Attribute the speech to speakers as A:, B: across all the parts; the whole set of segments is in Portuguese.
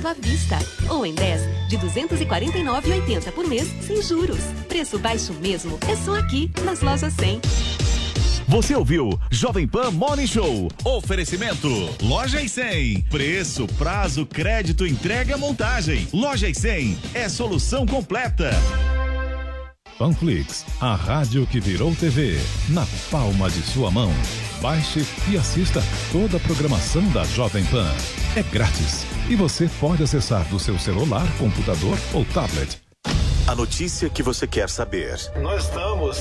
A: pagamento à vista. Ou em 10 de 249,80 por mês, sem juros. Preço baixo mesmo é só aqui, nas lojas 100.
B: Você ouviu Jovem Pan Morning Show. Oferecimento Loja e 100. Preço, prazo, crédito, entrega, montagem. Loja e 100 é solução completa.
C: Panflix, a rádio que virou TV, na palma de sua mão. Baixe e assista toda a programação da Jovem Pan. É grátis e você pode acessar do seu celular, computador ou tablet.
B: A notícia que você quer saber.
D: Nós estamos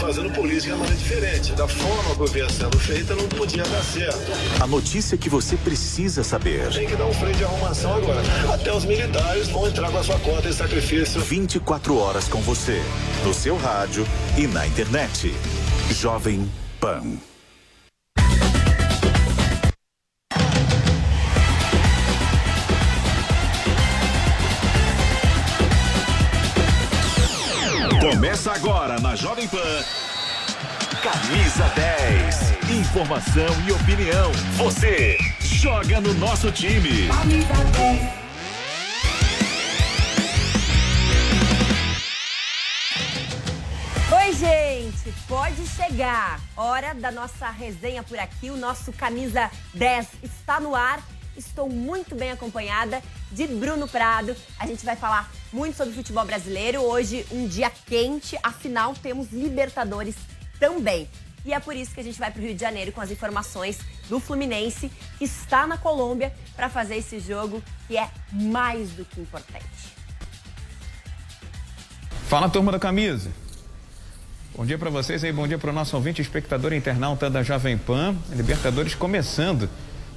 D: fazendo política de maneira diferente. Da forma que vinha sendo feita, não podia dar certo.
B: A notícia que você precisa saber.
D: Tem que dar um freio de arrumação agora. Até os militares vão entrar com a sua cota de sacrifício.
B: 24 horas com você, no seu rádio e na internet. Jovem Pan. Começa agora na Jovem Pan. Camisa 10. Informação e opinião. Você joga no nosso time.
E: Oi, gente, pode chegar. Hora da nossa resenha por aqui. O nosso camisa 10 está no ar. Estou muito bem acompanhada de Bruno Prado. A gente vai falar muito sobre futebol brasileiro. Hoje, um dia quente, afinal, temos Libertadores também. E é por isso que a gente vai para o Rio de Janeiro com as informações do Fluminense, que está na Colômbia para fazer esse jogo que é mais do que importante.
F: Fala, turma da camisa. Bom dia para vocês aí, bom dia para o nosso ouvinte, espectador internauta da Jovem Pan. Libertadores começando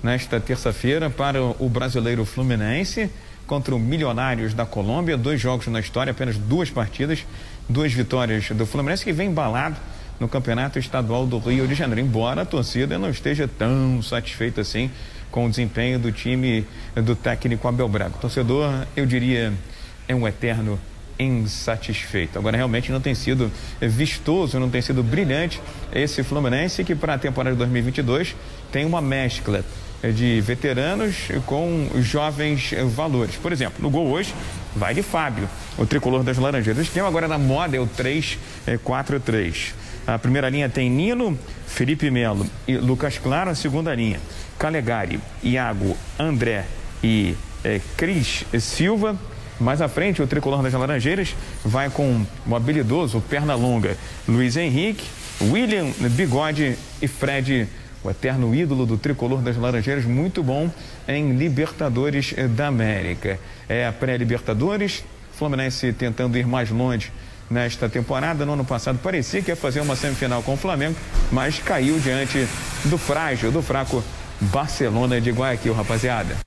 F: nesta terça-feira para o brasileiro Fluminense contra o Milionários da Colômbia. Dois jogos na história, apenas duas partidas, duas vitórias do Fluminense que vem embalado no Campeonato Estadual do Rio de Janeiro, embora a torcida não esteja tão satisfeita assim com o desempenho do time do técnico Abel Braga. O torcedor, eu diria, é um eterno insatisfeito. Agora realmente não tem sido vistoso, não tem sido brilhante esse Fluminense que para a temporada de 2022 tem uma mescla de veteranos com jovens valores. Por exemplo, no gol hoje vai de Fábio, o tricolor das Laranjeiras. O esquema agora na moda é o 3-4-3. A primeira linha tem Nino, Felipe Melo e Lucas Claro. A segunda linha, Calegari, Iago, André e eh, Cris Silva. Mais à frente, o tricolor das Laranjeiras vai com o habilidoso, perna longa, Luiz Henrique, William Bigode e Fred o eterno ídolo do tricolor das Laranjeiras, muito bom em Libertadores da América. É a pré-Libertadores, Fluminense tentando ir mais longe nesta temporada. No ano passado parecia que ia fazer uma semifinal com o Flamengo, mas caiu diante do frágil, do fraco Barcelona de Guayaquil, rapaziada.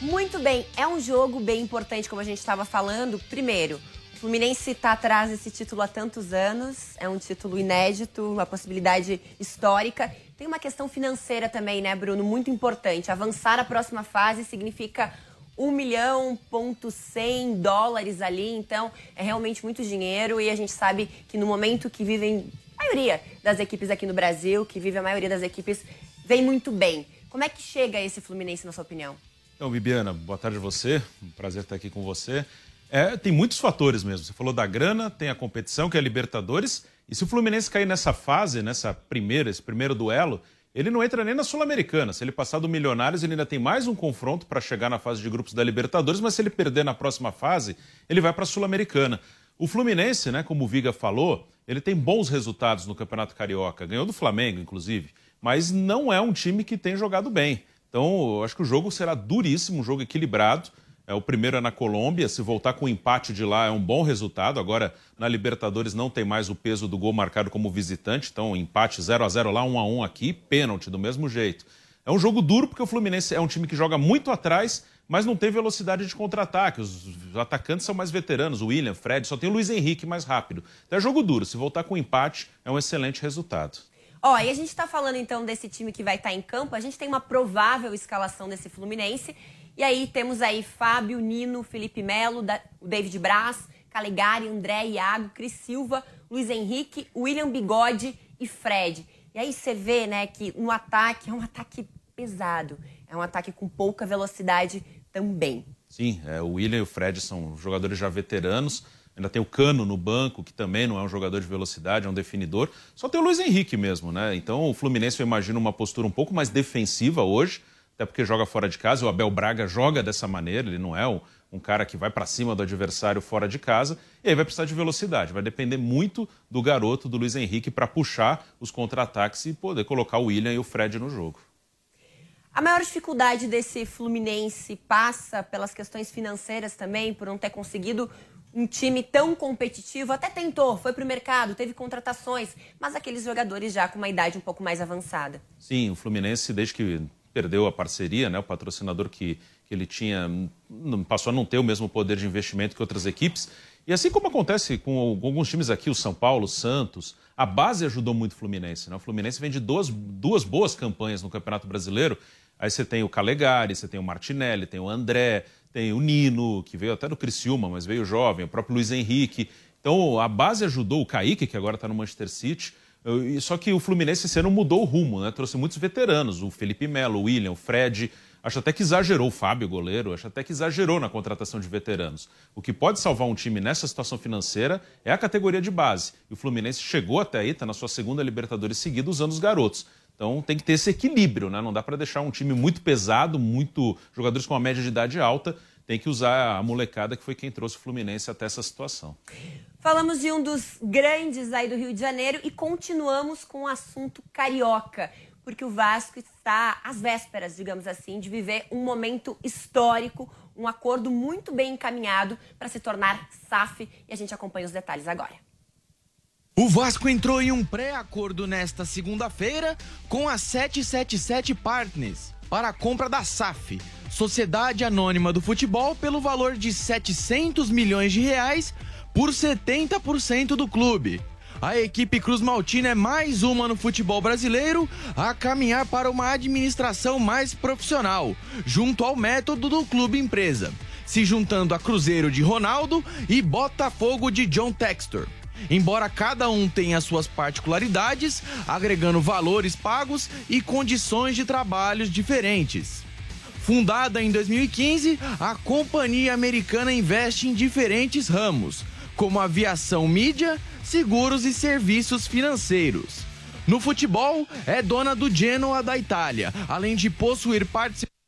E: Muito bem, é um jogo bem importante, como a gente estava falando. Primeiro, Fluminense está atrás desse título há tantos anos, é um título inédito, uma possibilidade histórica. Tem uma questão financeira também, né, Bruno? Muito importante. Avançar a próxima fase significa 1 milhão, ponto 100 dólares ali, então é realmente muito dinheiro e a gente sabe que no momento que vivem a maioria das equipes aqui no Brasil, que vive a maioria das equipes, vem muito bem. Como é que chega esse Fluminense, na sua opinião?
G: Então, Bibiana, boa tarde a você. Um prazer estar aqui com você. É, tem muitos fatores mesmo. Você falou da grana, tem a competição, que é a Libertadores. E se o Fluminense cair nessa fase, nessa primeira, esse primeiro duelo, ele não entra nem na Sul-Americana. Se ele passar do Milionários, ele ainda tem mais um confronto para chegar na fase de grupos da Libertadores, mas se ele perder na próxima fase, ele vai para a Sul-Americana. O Fluminense, né, como o Viga falou, ele tem bons resultados no Campeonato Carioca, ganhou do Flamengo, inclusive, mas não é um time que tem jogado bem. Então, acho que o jogo será duríssimo, um jogo equilibrado. É, o primeiro é na Colômbia. Se voltar com o empate de lá é um bom resultado. Agora, na Libertadores, não tem mais o peso do gol marcado como visitante. Então, empate 0 a 0 lá, 1 a 1 aqui, pênalti do mesmo jeito. É um jogo duro porque o Fluminense é um time que joga muito atrás, mas não tem velocidade de contra-ataque. Os atacantes são mais veteranos, o William, Fred, só tem o Luiz Henrique mais rápido. Então é jogo duro. Se voltar com empate, é um excelente resultado.
E: Ó, e a gente está falando então desse time que vai estar tá em campo. A gente tem uma provável escalação desse Fluminense. E aí temos aí Fábio, Nino, Felipe Melo, o David Braz, Calegari, André, Iago, Cris Silva, Luiz Henrique, William Bigode e Fred. E aí você vê, né, que no ataque é um ataque pesado, é um ataque com pouca velocidade também.
G: Sim, é, o William e o Fred são jogadores já veteranos. Ainda tem o Cano no banco, que também não é um jogador de velocidade, é um definidor. Só tem o Luiz Henrique mesmo, né? Então o Fluminense, eu imagino, uma postura um pouco mais defensiva hoje, até porque joga fora de casa. O Abel Braga joga dessa maneira, ele não é um, um cara que vai para cima do adversário fora de casa. E aí vai precisar de velocidade. Vai depender muito do garoto, do Luiz Henrique, para puxar os contra-ataques e poder colocar o William e o Fred no jogo.
E: A maior dificuldade desse Fluminense passa pelas questões financeiras também, por não ter conseguido um time tão competitivo. Até tentou, foi para o mercado, teve contratações, mas aqueles jogadores já com uma idade um pouco mais avançada.
G: Sim, o Fluminense, desde que perdeu a parceria, né, o patrocinador que, que ele tinha, passou a não ter o mesmo poder de investimento que outras equipes. E assim como acontece com alguns times aqui, o São Paulo, o Santos, a base ajudou muito o Fluminense. Né? O Fluminense vem de duas, duas boas campanhas no Campeonato Brasileiro Aí você tem o Calegari, você tem o Martinelli, tem o André, tem o Nino, que veio até do Criciúma, mas veio jovem, o próprio Luiz Henrique. Então a base ajudou o Kaique, que agora está no Manchester City. Só que o Fluminense esse ano mudou o rumo, né? Trouxe muitos veteranos, o Felipe Melo, o William, o Fred. Acho até que exagerou o Fábio, goleiro, acho até que exagerou na contratação de veteranos. O que pode salvar um time nessa situação financeira é a categoria de base. E o Fluminense chegou até aí, está na sua segunda Libertadores seguida, usando os garotos. Então tem que ter esse equilíbrio, né? Não dá para deixar um time muito pesado, muito jogadores com uma média de idade alta. Tem que usar a molecada que foi quem trouxe o Fluminense até essa situação.
E: Falamos de um dos grandes aí do Rio de Janeiro e continuamos com o assunto carioca, porque o Vasco está às vésperas, digamos assim, de viver um momento histórico, um acordo muito bem encaminhado para se tornar SAF e a gente acompanha os detalhes agora.
H: O Vasco entrou em um pré-acordo nesta segunda-feira com a 777 Partners para a compra da SAF, Sociedade Anônima do Futebol, pelo valor de 700 milhões de reais por 70% do clube. A equipe Cruz Maltina é mais uma no futebol brasileiro a caminhar para uma administração mais profissional, junto ao método do clube empresa, se juntando a Cruzeiro de Ronaldo e Botafogo de John Textor embora cada um tenha suas particularidades, agregando valores pagos e condições de trabalhos diferentes. Fundada em 2015, a companhia americana investe em diferentes ramos, como aviação mídia, seguros e serviços financeiros. No futebol, é dona do Genoa da Itália, além de possuir participação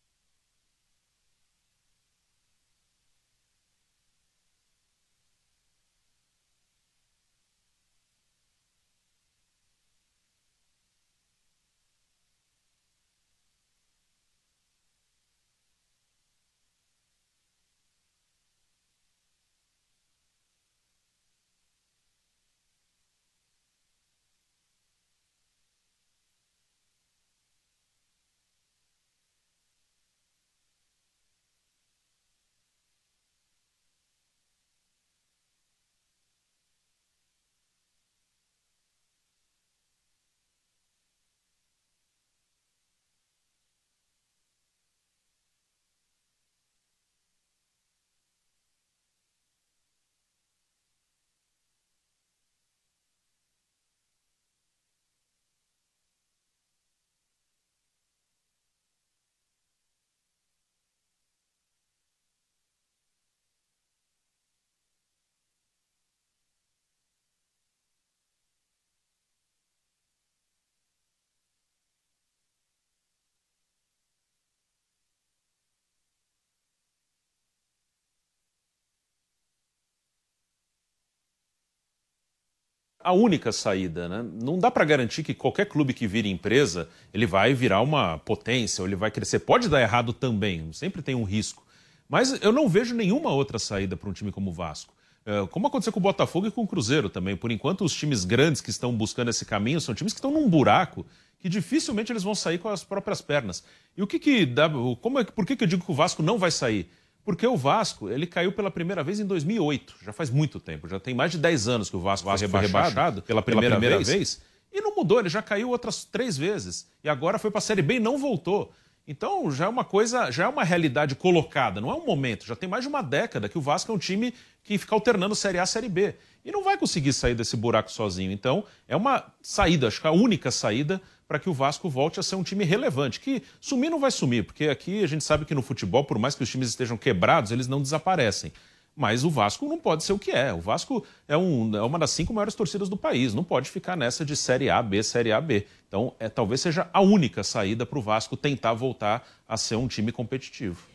G: a única saída, né? Não dá para garantir que qualquer clube que vire empresa, ele vai virar uma potência, ou ele vai crescer. Pode dar errado também, sempre tem um risco. Mas eu não vejo nenhuma outra saída para um time como o Vasco. É, como aconteceu com o Botafogo e com o Cruzeiro também. Por enquanto, os times grandes que estão buscando esse caminho são times que estão num buraco que dificilmente eles vão sair com as próprias pernas. E o que que dá. Como é, por que, que eu digo que o Vasco não vai sair? Porque o Vasco, ele caiu pela primeira vez em 2008, já faz muito tempo, já tem mais de 10 anos que o Vasco, Vasco foi rebaixado, rebaixado pela, primeira, pela primeira vez, vez, e não mudou, ele já caiu outras três vezes, e agora foi para a Série B e não voltou. Então já é uma coisa, já é uma realidade colocada, não é um momento, já tem mais de uma década que o Vasco é um time que fica alternando Série A e Série B, e não vai conseguir sair desse buraco sozinho. Então é uma saída, acho que a única saída para que o Vasco volte a ser um time relevante. Que sumir não vai sumir, porque aqui a gente sabe que no futebol, por mais que os times estejam quebrados, eles não desaparecem. Mas o Vasco não pode ser o que é. O Vasco é, um, é uma das cinco maiores torcidas do país. Não pode ficar nessa de Série A, B, Série A, B. Então, é, talvez seja a única saída para o Vasco tentar voltar a ser um time competitivo.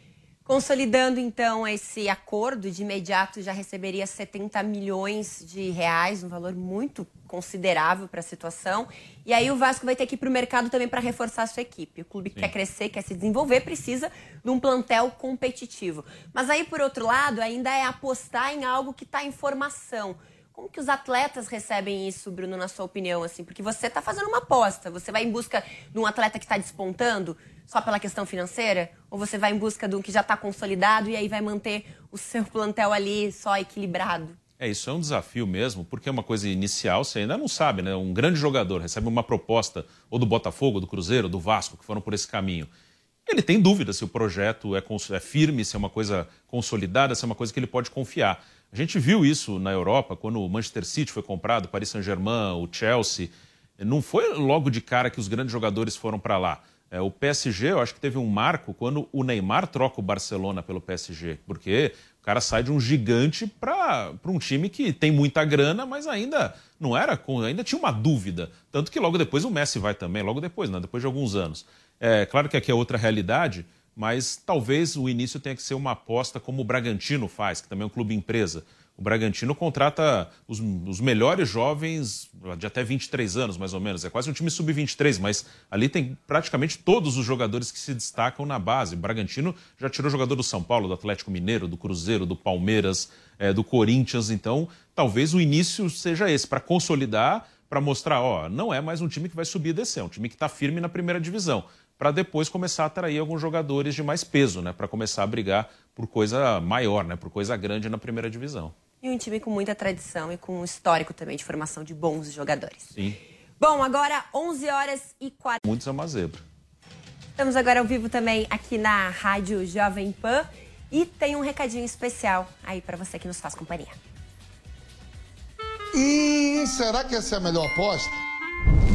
E: Consolidando então esse acordo, de imediato já receberia 70 milhões de reais, um valor muito considerável para a situação. E aí o Vasco vai ter que ir para o mercado também para reforçar a sua equipe. O clube que quer crescer, quer se desenvolver, precisa de um plantel competitivo. Mas aí, por outro lado, ainda é apostar em algo que está em formação. Como que os atletas recebem isso, Bruno, na sua opinião? assim? Porque você está fazendo uma aposta. Você vai em busca de um atleta que está despontando só pela questão financeira? Ou você vai em busca de um que já está consolidado e aí vai manter o seu plantel ali só equilibrado?
G: É, isso é um desafio mesmo, porque é uma coisa inicial, você ainda não sabe, né? Um grande jogador recebe uma proposta ou do Botafogo, do Cruzeiro, do Vasco, que foram por esse caminho. Ele tem dúvida se o projeto é, é firme, se é uma coisa consolidada, se é uma coisa que ele pode confiar. A gente viu isso na Europa, quando o Manchester City foi comprado, o Paris Saint-Germain, o Chelsea. Não foi logo de cara que os grandes jogadores foram para lá. É, o PSG, eu acho que teve um marco quando o Neymar troca o Barcelona pelo PSG, porque o cara sai de um gigante para um time que tem muita grana, mas ainda não era, ainda tinha uma dúvida. Tanto que logo depois o Messi vai também, logo depois, né, depois de alguns anos. É claro que aqui é outra realidade, mas talvez o início tenha que ser uma aposta como o Bragantino faz, que também é um clube empresa. O Bragantino contrata os, os, melhores jovens de até 23 anos, mais ou menos. É quase um time sub-23, mas ali tem praticamente todos os jogadores que se destacam na base. O Bragantino já tirou jogador do São Paulo, do Atlético Mineiro, do Cruzeiro, do Palmeiras, é, do Corinthians. Então, talvez o início seja esse, para consolidar, para mostrar, ó, não é mais um time que vai subir e descer, é um time que está firme na primeira divisão para depois começar a atrair alguns jogadores de mais peso, né? Para começar a brigar por coisa maior, né? Por coisa grande na primeira divisão.
E: E um time com muita tradição e com um histórico também de formação de bons jogadores.
G: Sim.
E: Bom, agora 11 horas e 40.
G: Muitos é uma zebra.
E: Estamos agora ao vivo também aqui na Rádio Jovem Pan e tem um recadinho especial aí para você que nos faz companhia.
I: Hum, será que essa é a melhor aposta?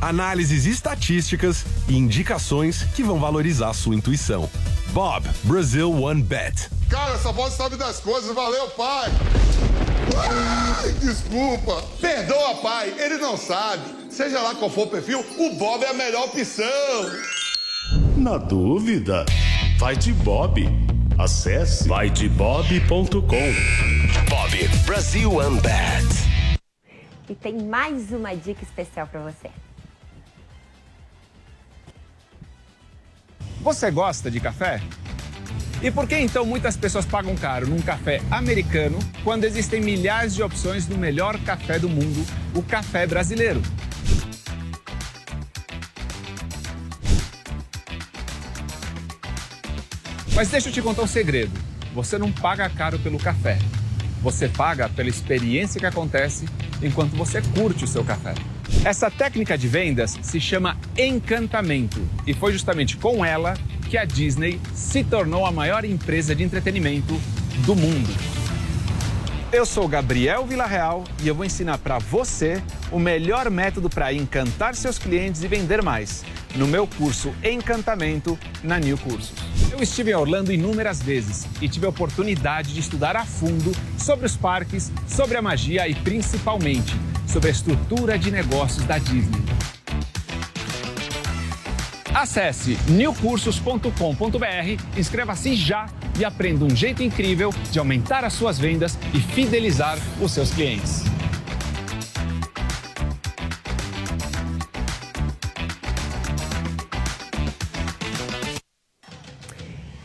J: análises estatísticas e indicações que vão valorizar sua intuição. Bob, Brazil One Bet.
I: Cara, essa voz sabe das coisas. Valeu, pai. Ai, desculpa. Perdoa, pai. Ele não sabe. Seja lá qual for o perfil, o Bob é a melhor opção.
K: Na dúvida, vai de Bob. Acesse vaidebob.com.
J: Bob, Brazil One Bet.
E: E tem mais uma dica especial para você.
L: Você gosta de café? E por que então muitas pessoas pagam caro num café americano quando existem milhares de opções do melhor café do mundo, o café brasileiro? Mas deixa eu te contar um segredo. Você não paga caro pelo café. Você paga pela experiência que acontece enquanto você curte o seu café. Essa técnica de vendas se chama encantamento e foi justamente com ela que a Disney se tornou a maior empresa de entretenimento do mundo. Eu sou Gabriel Villarreal e eu vou ensinar para você o melhor método para encantar seus clientes e vender mais no meu curso Encantamento na New Cursos. Eu estive em Orlando inúmeras vezes e tive a oportunidade de estudar a fundo sobre os parques, sobre a magia e principalmente sobre a estrutura de negócios da Disney. Acesse newcursos.com.br, inscreva-se já e aprenda um jeito incrível de aumentar as suas vendas e fidelizar os seus clientes.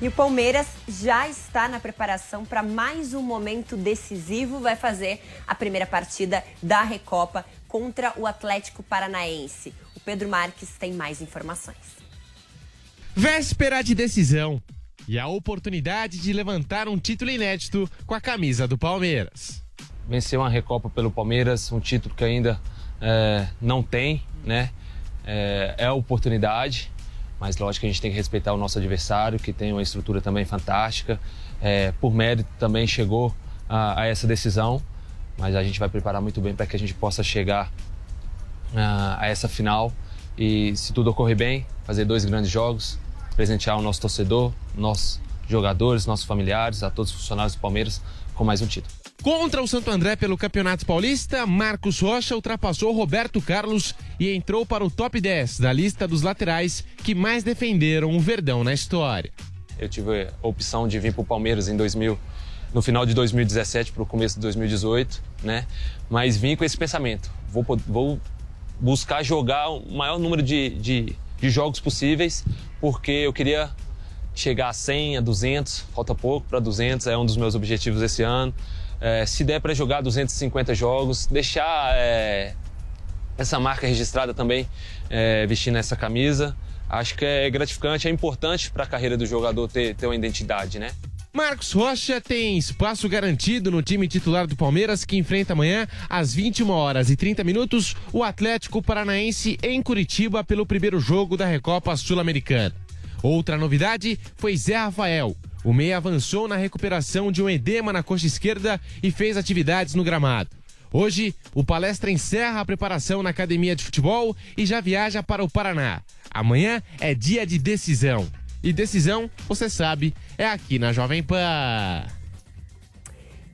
E: E o Palmeiras já está na preparação para mais um momento decisivo. Vai fazer a primeira partida da Recopa contra o Atlético Paranaense. O Pedro Marques tem mais informações.
M: Véspera de decisão e a oportunidade de levantar um título inédito com a camisa do Palmeiras.
N: Vencer uma Recopa pelo Palmeiras, um título que ainda é, não tem, né? É, é a oportunidade, mas lógico que a gente tem que respeitar o nosso adversário, que tem uma estrutura também fantástica. É, por mérito também chegou a, a, essa decisão, mas a gente vai preparar muito bem para que a gente possa chegar a, a essa final e, se tudo ocorrer bem, fazer dois grandes jogos, presentear o nosso torcedor, nossos jogadores, nossos familiares, a todos os funcionários do Palmeiras com mais um título.
M: Contra o Santo André pelo Campeonato Paulista, Marcos Rocha ultrapassou Roberto Carlos e entrou para o top 10 da lista dos laterais que mais defenderam o Verdão na história.
N: Eu tive a opção de vir para o Palmeiras em 2000, no final de 2017 para o começo de 2018, né? Mas vim com esse pensamento: vou, vou buscar jogar o maior número de, de, de jogos possíveis, porque eu queria chegar a 100, a 200, falta pouco para 200, é um dos meus objetivos esse ano. É, se der para jogar 250 jogos, deixar é, essa marca registrada também é, vestindo essa camisa, acho que é gratificante, é importante para a carreira do jogador ter, ter uma identidade, né?
M: Marcos Rocha tem espaço garantido no time titular do Palmeiras que enfrenta amanhã às 21 horas e 30 minutos o Atlético Paranaense em Curitiba pelo primeiro jogo da Recopa Sul-Americana. Outra novidade foi Zé Rafael. O meia avançou na recuperação de um edema na coxa esquerda e fez atividades no gramado. Hoje, o palestra encerra a preparação na academia de futebol e já viaja para o Paraná. Amanhã é dia de decisão. E decisão, você sabe, é aqui na Jovem Pan.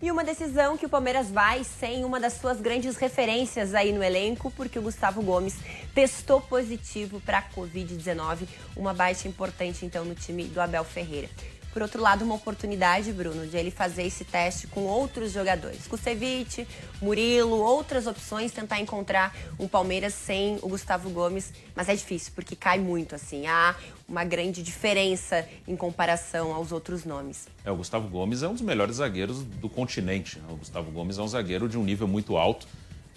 E: E uma decisão que o Palmeiras vai sem uma das suas grandes referências aí no elenco, porque o Gustavo Gomes testou positivo para a Covid-19, uma baixa importante então no time do Abel Ferreira. Por outro lado, uma oportunidade, Bruno, de ele fazer esse teste com outros jogadores. Kusevich, Murilo, outras opções, tentar encontrar um Palmeiras sem o Gustavo Gomes. Mas é difícil, porque cai muito, assim. Há uma grande diferença em comparação aos outros nomes.
G: É, o Gustavo Gomes é um dos melhores zagueiros do continente. Né? O Gustavo Gomes é um zagueiro de um nível muito alto.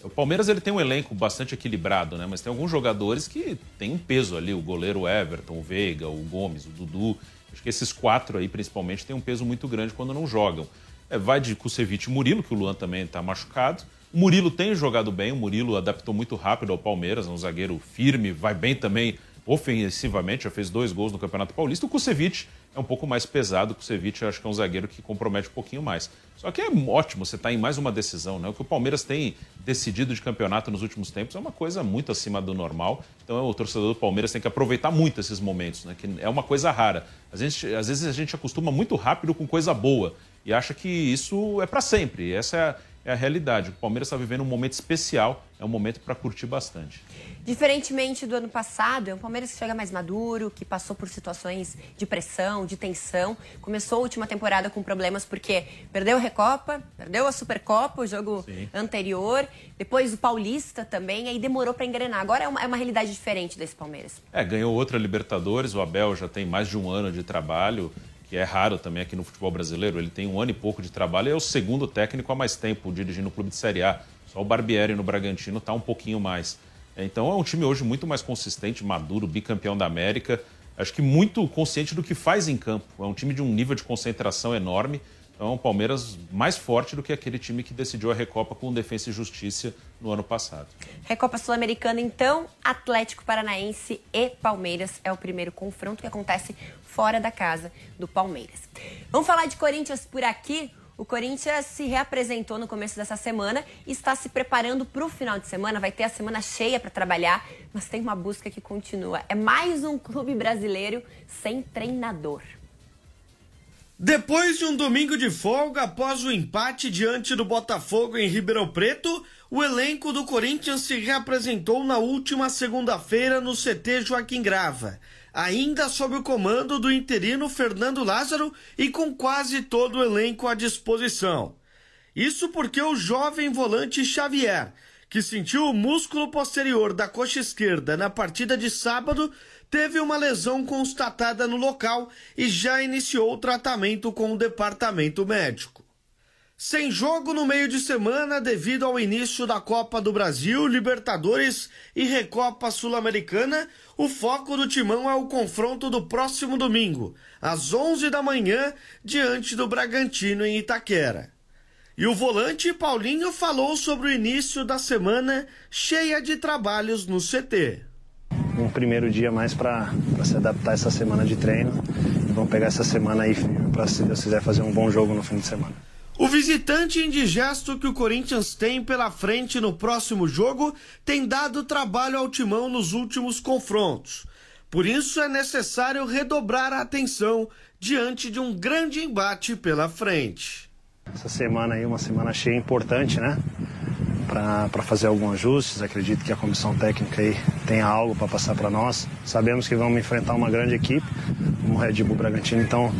G: O Palmeiras ele tem um elenco bastante equilibrado, né? Mas tem alguns jogadores que têm um peso ali. O goleiro Everton, o Veiga, o Gomes, o Dudu. Acho que esses quatro aí, principalmente, têm um peso muito grande quando não jogam. É, vai de Kusevich e Murilo, que o Luan também está machucado. O Murilo tem jogado bem, o Murilo adaptou muito rápido ao Palmeiras, é um zagueiro firme, vai bem também ofensivamente, já fez dois gols no Campeonato Paulista. O Kusevich é um pouco mais pesado, o Kusevich acho que é um zagueiro que compromete um pouquinho mais. Só que é ótimo você estar tá em mais uma decisão, né? O que o Palmeiras tem decidido de campeonato nos últimos tempos é uma coisa muito acima do normal. Então o torcedor do Palmeiras tem que aproveitar muito esses momentos, né? Que é uma coisa rara. Às vezes, às vezes a gente acostuma muito rápido com coisa boa e acha que isso é para sempre. Essa é a, é a realidade. O Palmeiras está vivendo um momento especial, é um momento para curtir bastante.
E: Diferentemente do ano passado, é um Palmeiras que chega mais maduro, que passou por situações de pressão, de tensão. Começou a última temporada com problemas porque perdeu a Recopa, perdeu a Supercopa, o jogo Sim. anterior, depois o Paulista também, aí demorou para engrenar. Agora é uma, é uma realidade diferente desse Palmeiras.
G: É, ganhou outra Libertadores, o Abel já tem mais de um ano de trabalho que é raro também aqui no futebol brasileiro. Ele tem um ano e pouco de trabalho e é o segundo técnico há mais tempo dirigindo o clube de Série A. Só o Barbieri no Bragantino está um pouquinho mais. Então é um time hoje muito mais consistente, maduro, bicampeão da América. Acho que muito consciente do que faz em campo. É um time de um nível de concentração enorme. Então é um Palmeiras mais forte do que aquele time que decidiu a Recopa com Defesa e Justiça no ano passado.
E: Recopa Sul-Americana, então, Atlético Paranaense e Palmeiras é o primeiro confronto que acontece fora da casa do Palmeiras. Vamos falar de Corinthians por aqui. O Corinthians se reapresentou no começo dessa semana e está se preparando para o final de semana. Vai ter a semana cheia para trabalhar, mas tem uma busca que continua. É mais um clube brasileiro sem treinador.
O: Depois de um domingo de folga após o empate diante do Botafogo em Ribeirão Preto, o elenco do Corinthians se reapresentou na última segunda-feira no CT Joaquim Grava ainda sob o comando do interino Fernando Lázaro e com quase todo o elenco à disposição. Isso porque o jovem volante Xavier, que sentiu o músculo posterior da coxa esquerda na partida de sábado, teve uma lesão constatada no local e já iniciou o tratamento com o departamento médico. Sem jogo no meio de semana devido ao início da Copa do Brasil, Libertadores e Recopa Sul-Americana, o foco do Timão é o confronto do próximo domingo, às 11 da manhã, diante do Bragantino em Itaquera. E o volante Paulinho falou sobre o início da semana cheia de trabalhos no CT.
P: Um primeiro dia mais para se adaptar essa semana de treino. Vamos pegar essa semana aí para, se Deus quiser, fazer um bom jogo no fim de semana.
O: O visitante indigesto que o Corinthians tem pela frente no próximo jogo tem dado trabalho ao timão nos últimos confrontos. Por isso é necessário redobrar a atenção diante de um grande embate pela frente.
P: Essa semana aí, uma semana cheia importante, né? Para fazer alguns ajustes. Acredito que a comissão técnica aí tenha algo para passar para nós. Sabemos que vamos enfrentar uma grande equipe, como o Red Bull Bragantino, então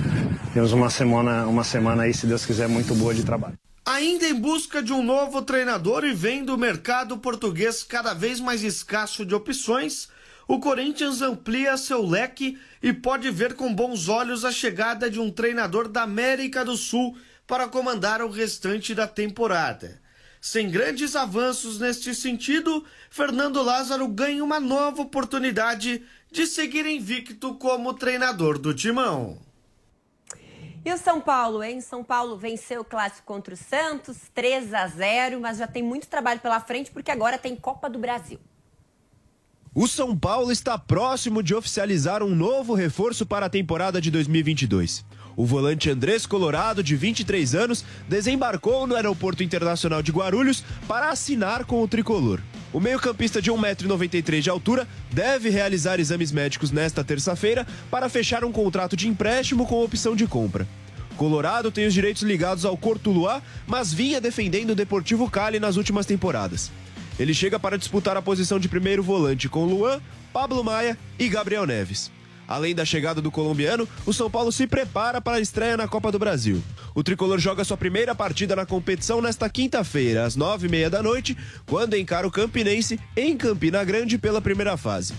P: temos uma semana, uma semana aí, se Deus quiser, muito boa de trabalho.
O: Ainda em busca de um novo treinador e vendo o mercado português cada vez mais escasso de opções, o Corinthians amplia seu leque e pode ver com bons olhos a chegada de um treinador da América do Sul para comandar o restante da temporada. Sem grandes avanços neste sentido, Fernando Lázaro ganha uma nova oportunidade de seguir invicto como treinador do Timão.
E: E o São Paulo, hein? São Paulo venceu o clássico contra o Santos, 3 a 0, mas já tem muito trabalho pela frente porque agora tem Copa do Brasil.
Q: O São Paulo está próximo de oficializar um novo reforço para a temporada de 2022. O volante Andrés Colorado, de 23 anos, desembarcou no Aeroporto Internacional de Guarulhos para assinar com o tricolor. O meio-campista de 1,93m de altura deve realizar exames médicos nesta terça-feira para fechar um contrato de empréstimo com opção de compra. Colorado tem os direitos ligados ao Cortuluá, mas vinha defendendo o Deportivo Cali nas últimas temporadas. Ele chega para disputar a posição de primeiro volante com Luan, Pablo Maia e Gabriel Neves. Além da chegada do colombiano, o São Paulo se prepara para a estreia na Copa do Brasil. O tricolor joga sua primeira partida na competição nesta quinta-feira, às nove e meia da noite, quando encara o Campinense em Campina Grande pela primeira fase.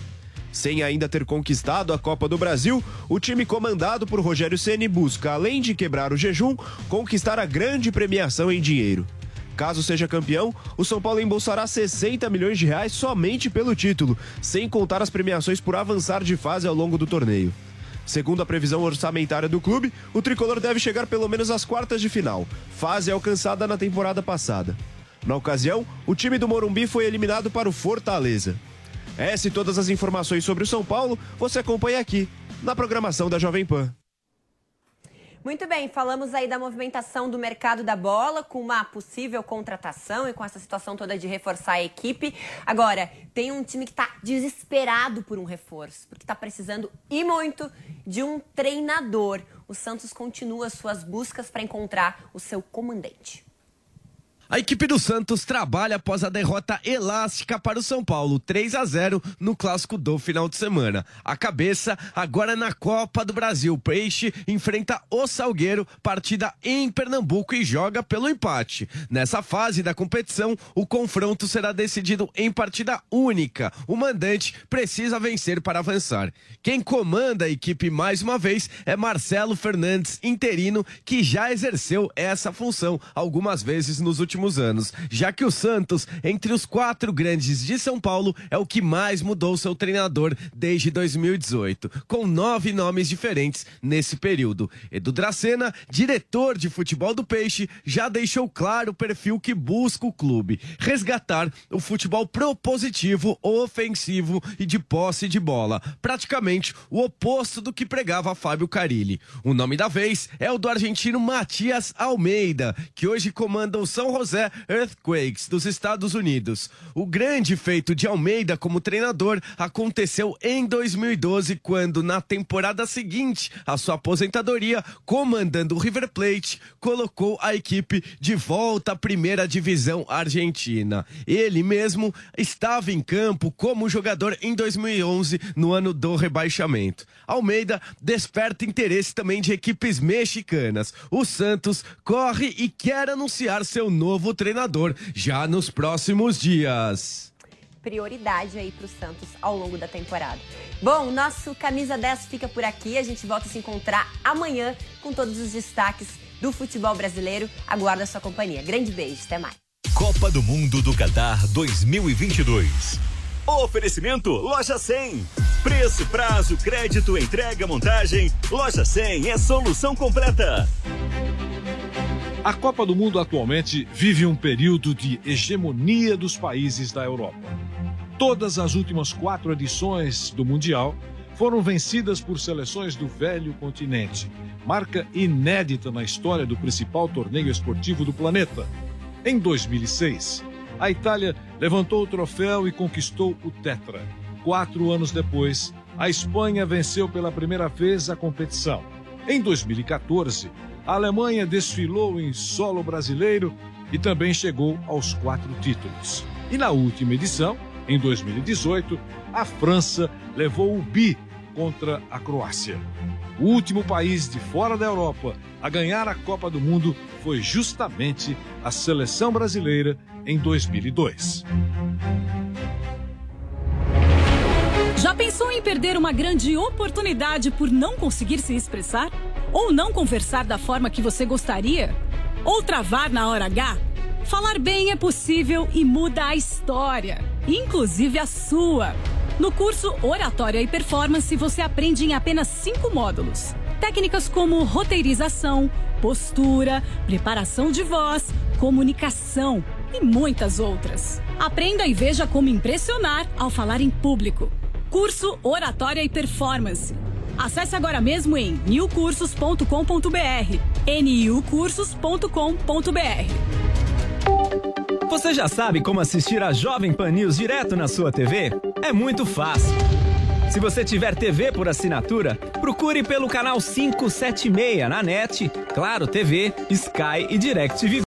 Q: Sem ainda ter conquistado a Copa do Brasil, o time comandado por Rogério Ceni busca, além de quebrar o jejum, conquistar a grande premiação em dinheiro. Caso seja campeão, o São Paulo embolsará 60 milhões de reais somente pelo título, sem contar as premiações por avançar de fase ao longo do torneio. Segundo a previsão orçamentária do clube, o tricolor deve chegar pelo menos às quartas de final, fase alcançada na temporada passada. Na ocasião, o time do Morumbi foi eliminado para o Fortaleza. Essa e todas as informações sobre o São Paulo você acompanha aqui, na programação da Jovem Pan.
E: Muito bem, falamos aí da movimentação do mercado da bola, com uma possível contratação e com essa situação toda de reforçar a equipe. Agora, tem um time que está desesperado por um reforço, porque está precisando e muito de um treinador. O Santos continua suas buscas para encontrar o seu comandante.
R: A equipe do Santos trabalha após a derrota elástica para o São Paulo, 3 a 0 no clássico do final de semana. A cabeça agora na Copa do Brasil. Peixe enfrenta o Salgueiro, partida em Pernambuco e joga pelo empate. Nessa fase da competição, o confronto será decidido em partida única. O mandante precisa vencer para avançar. Quem comanda a equipe mais uma vez é Marcelo Fernandes, interino, que já exerceu essa função algumas vezes nos últimos últimos anos, já que o Santos, entre os quatro grandes de São Paulo, é o que mais mudou seu treinador desde 2018, com nove nomes diferentes nesse período. Edu Dracena, diretor de futebol do Peixe, já deixou claro o perfil que busca o clube: resgatar o futebol propositivo, ofensivo e de posse de bola, praticamente o oposto do que pregava Fábio Carilli. O nome da vez é o do argentino Matias Almeida, que hoje comanda o São José José Earthquakes dos Estados Unidos. O grande feito de Almeida como treinador aconteceu em 2012, quando, na temporada seguinte à sua aposentadoria, comandando o River Plate, colocou a equipe de volta à primeira divisão argentina. Ele mesmo estava em campo como jogador em 2011, no ano do rebaixamento. Almeida desperta interesse também de equipes mexicanas. O Santos corre e quer anunciar seu novo novo treinador já nos próximos dias.
E: Prioridade aí para o Santos ao longo da temporada. Bom, nosso Camisa 10 fica por aqui. A gente volta a se encontrar amanhã com todos os destaques do futebol brasileiro. Aguardo a sua companhia. Grande beijo, até mais.
S: Copa do Mundo do Qatar 2022. Oferecimento Loja 100. Preço, prazo, crédito, entrega, montagem. Loja 100 é solução completa.
T: A Copa do Mundo atualmente vive um período de hegemonia dos países da Europa. Todas as últimas quatro edições do Mundial foram vencidas por seleções do velho continente, marca inédita na história do principal torneio esportivo do planeta. Em 2006, a Itália levantou o troféu e conquistou o Tetra. Quatro anos depois, a Espanha venceu pela primeira vez a competição. Em 2014, a Alemanha desfilou em solo brasileiro e também chegou aos quatro títulos. E na última edição, em 2018, a França levou o bi contra a Croácia. O último país de fora da Europa a ganhar a Copa do Mundo foi justamente a seleção brasileira em 2002.
U: Já pensou em perder uma grande oportunidade por não conseguir se expressar? Ou não conversar da forma que você gostaria? Ou travar na hora H? Falar bem é possível e muda a história, inclusive a sua. No curso Oratória e Performance, você aprende em apenas cinco módulos. Técnicas como roteirização, postura, preparação de voz, comunicação e muitas outras. Aprenda e veja como impressionar ao falar em público. Curso Oratória e Performance. Acesse agora mesmo em newcursos.com.br. niucursos.com.br.
V: Você já sabe como assistir a Jovem Pan News direto na sua TV? É muito fácil. Se você tiver TV por assinatura, procure pelo canal 576 na NET, Claro TV, Sky e DirecTV.